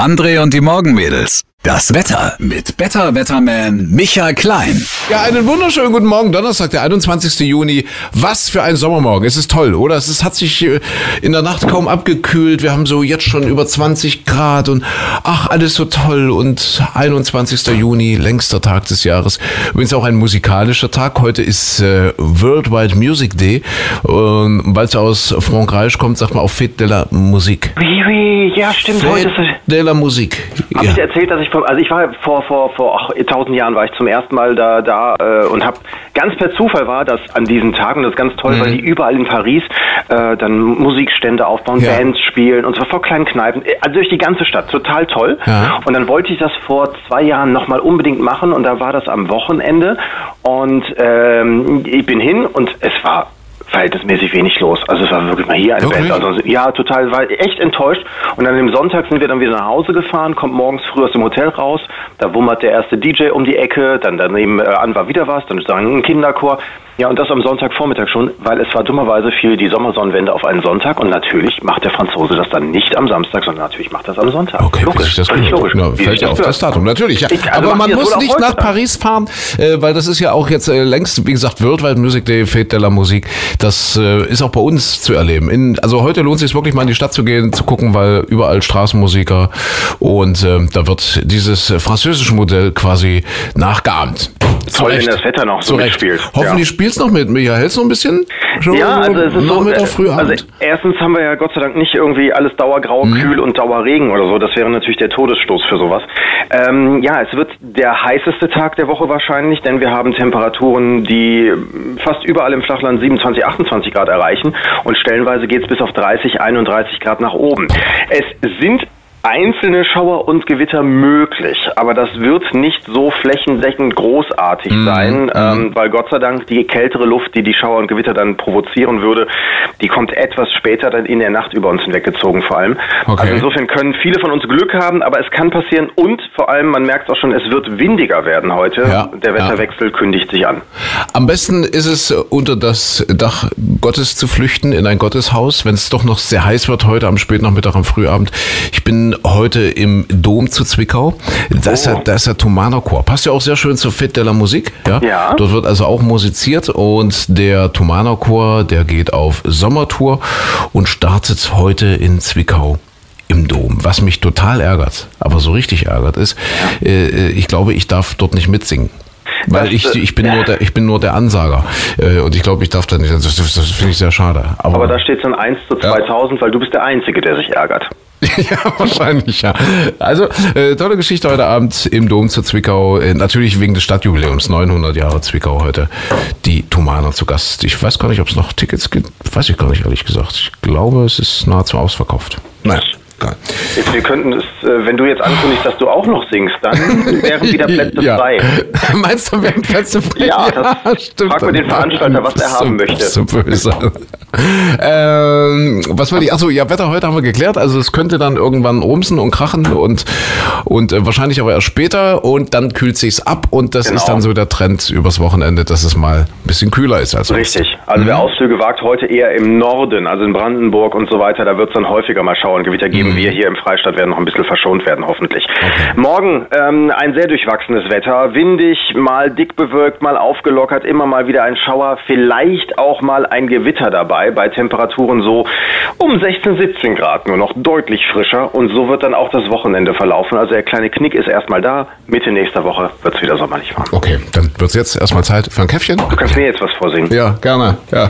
André und die Morgenmädels. Das Wetter mit Better Wetterman Michael Klein. Ja, einen wunderschönen guten Morgen. Donnerstag, der 21. Juni. Was für ein Sommermorgen. Es ist toll, oder? Es ist, hat sich äh, in der Nacht kaum abgekühlt. Wir haben so jetzt schon über 20 Grad und ach, alles so toll. Und 21. Juni, längster Tag des Jahres. Übrigens auch ein musikalischer Tag. Heute ist äh, Worldwide Music Day. Und weil es aus Frankreich kommt, sagt man auch Fête de la Musique. Oui, oui, ja, stimmt. Fête de la Musique. Hab Ja. ich erzählt, dass ich vom, also ich war vor vor vor tausend Jahren war ich zum ersten Mal da da äh, und habe ganz per Zufall war das an diesen Tagen das ist ganz toll, weil die überall in Paris äh, dann Musikstände aufbauen, Mhm. Ja. Bands spielen und zwar vor kleinen Kneipen, äh, also durch die ganze Stadt, total toll. Ja. Und dann wollte ich das vor zwei Jahren nochmal unbedingt machen und da war das am Wochenende und ähm, ich bin hin und es war verhältnismäßig wenig los. Also es war wirklich mal hier eine Wirklich? Band. Also ja, total, war echt enttäuscht. Und dann am Sonntag sind wir dann wieder nach Hause gefahren, kommt morgens früh aus dem Hotel raus, da wummert der erste DJ um die Ecke, dann daneben äh, an war wieder was, dann ist da ein Kinderchor. Ja, und das am Sonntagvormittag schon, weil es war dummerweise fiel die Sommersonnenwende auf einen Sonntag und natürlich macht der Franzose das dann nicht am Samstag, sondern natürlich macht das am Sonntag. Okay, sich das völlig logisch. Ja, fällt ja auf das Datum, natürlich. Ja. Ich- also Aber man muss nicht nach. Paris fahren, äh, weil das ist ja auch jetzt äh, längst, wie gesagt, Worldwide Music Day, Fête de la Musique. Das äh, ist auch bei uns zu erleben. In, also heute lohnt es sich wirklich mal in die Stadt zu gehen, zu gucken, weil überall Straßenmusiker und ähm, da wird dieses französische Modell quasi nachgeahmt. Zu Toll, wenn das Wetter noch so Zu Recht. mitspielt. Hoffentlich Ja. spielst du noch mit. Michael, hältst du ein bisschen? Schon Ja, also es ist so, Nachmittag, Frühabend? also erstens haben wir ja Gott sei Dank nicht irgendwie alles dauergrau, Mhm. kühl und Dauerregen oder so. Das wäre natürlich der Todesstoß für sowas. Ähm, ja, es wird der heißeste Tag der Woche wahrscheinlich, denn wir haben Temperaturen, die fast überall im Flachland 27, 28 Grad erreichen und stellenweise geht es bis auf 30, 31 Grad nach oben. Es sind einzelne Schauer und Gewitter möglich, aber das wird nicht so flächendeckend großartig Mhm. sein, ähm, weil Gott sei Dank die kältere Luft, die die Schauer und Gewitter dann provozieren würde, die kommt etwas später dann in der Nacht über uns hinweggezogen vor allem. Okay. Also insofern können viele von uns Glück haben, aber es kann passieren und vor allem, man merkt auch schon, es wird windiger werden heute. Ja, der Wetterwechsel kündigt sich an. Am besten ist es, unter das Dach Gottes zu flüchten, in ein Gotteshaus, wenn es doch noch sehr heiß wird heute am Spätnachmittag, am Frühabend. Ich bin heute im Dom zu Zwickau. Da ist, Oh. der, da ist der Thomaner Chor. Passt ja auch sehr schön zur Fête de la Musique. Ja? Ja. Dort wird also auch musiziert und der Thomaner Chor, der geht auf Sommertour und startet heute in Zwickau im Dom, was mich total ärgert, aber so richtig ärgert ist, äh, ich glaube, ich darf dort nicht mitsingen. Weil ich, äh, ich, bin nur der, ich bin nur der Ansager. Äh, Und ich glaube, ich darf da nicht. Das, das, das finde ich sehr schade. Aber, Aber da steht dann 1 zu 2000, weil du bist der Einzige, der sich ärgert. ja, wahrscheinlich, ja. Also, äh, tolle Geschichte heute Abend im Dom zu Zwickau. Äh, natürlich wegen des Stadtjubiläums, 900 Jahre Zwickau heute. Die Thomaner zu Gast. Ich weiß gar nicht, ob es noch Tickets gibt. Weiß ich gar nicht, ehrlich gesagt. Ich glaube, es ist nahezu ausverkauft. Egal. Wir könnten es, äh, wenn du jetzt ankündigst, dass du auch noch singst, dann wären wieder Plätze ja. frei. Meinst du, wären Plätze frei? Ja, das- frag mal den Veranstalter, was er haben möchte. So böse. Ähm, was wollte ich? Achso, ja, Wetter heute haben wir geklärt. Also es könnte dann irgendwann rumsen und krachen und, und äh, wahrscheinlich aber erst später und dann kühlt sich's ab und das Genau. ist dann so der Trend übers Wochenende, dass es mal ein bisschen kühler ist als sonst. Richtig. Also wer Ausflüge wagt, heute eher im Norden, also in Brandenburg und so weiter, da wird es dann häufiger mal Schauerngewitter geben. Wir hier im Freistaat werden noch ein bisschen verschont werden, hoffentlich. Morgen ähm, ein sehr durchwachsenes Wetter, windig, mal dick bewölkt, mal aufgelockert, immer mal wieder ein Schauer, vielleicht auch mal ein Gewitter dabei, bei Temperaturen so um 16, 17 Grad, nur noch deutlich frischer und so wird dann auch das Wochenende verlaufen. Also der kleine Knick ist erstmal da, Mitte nächster Woche wird es wieder sommerlich warm. Okay, dann wird's jetzt erstmal Zeit für ein Käffchen. Du kannst mir jetzt was vorsingen. Ja, gerne. Ja.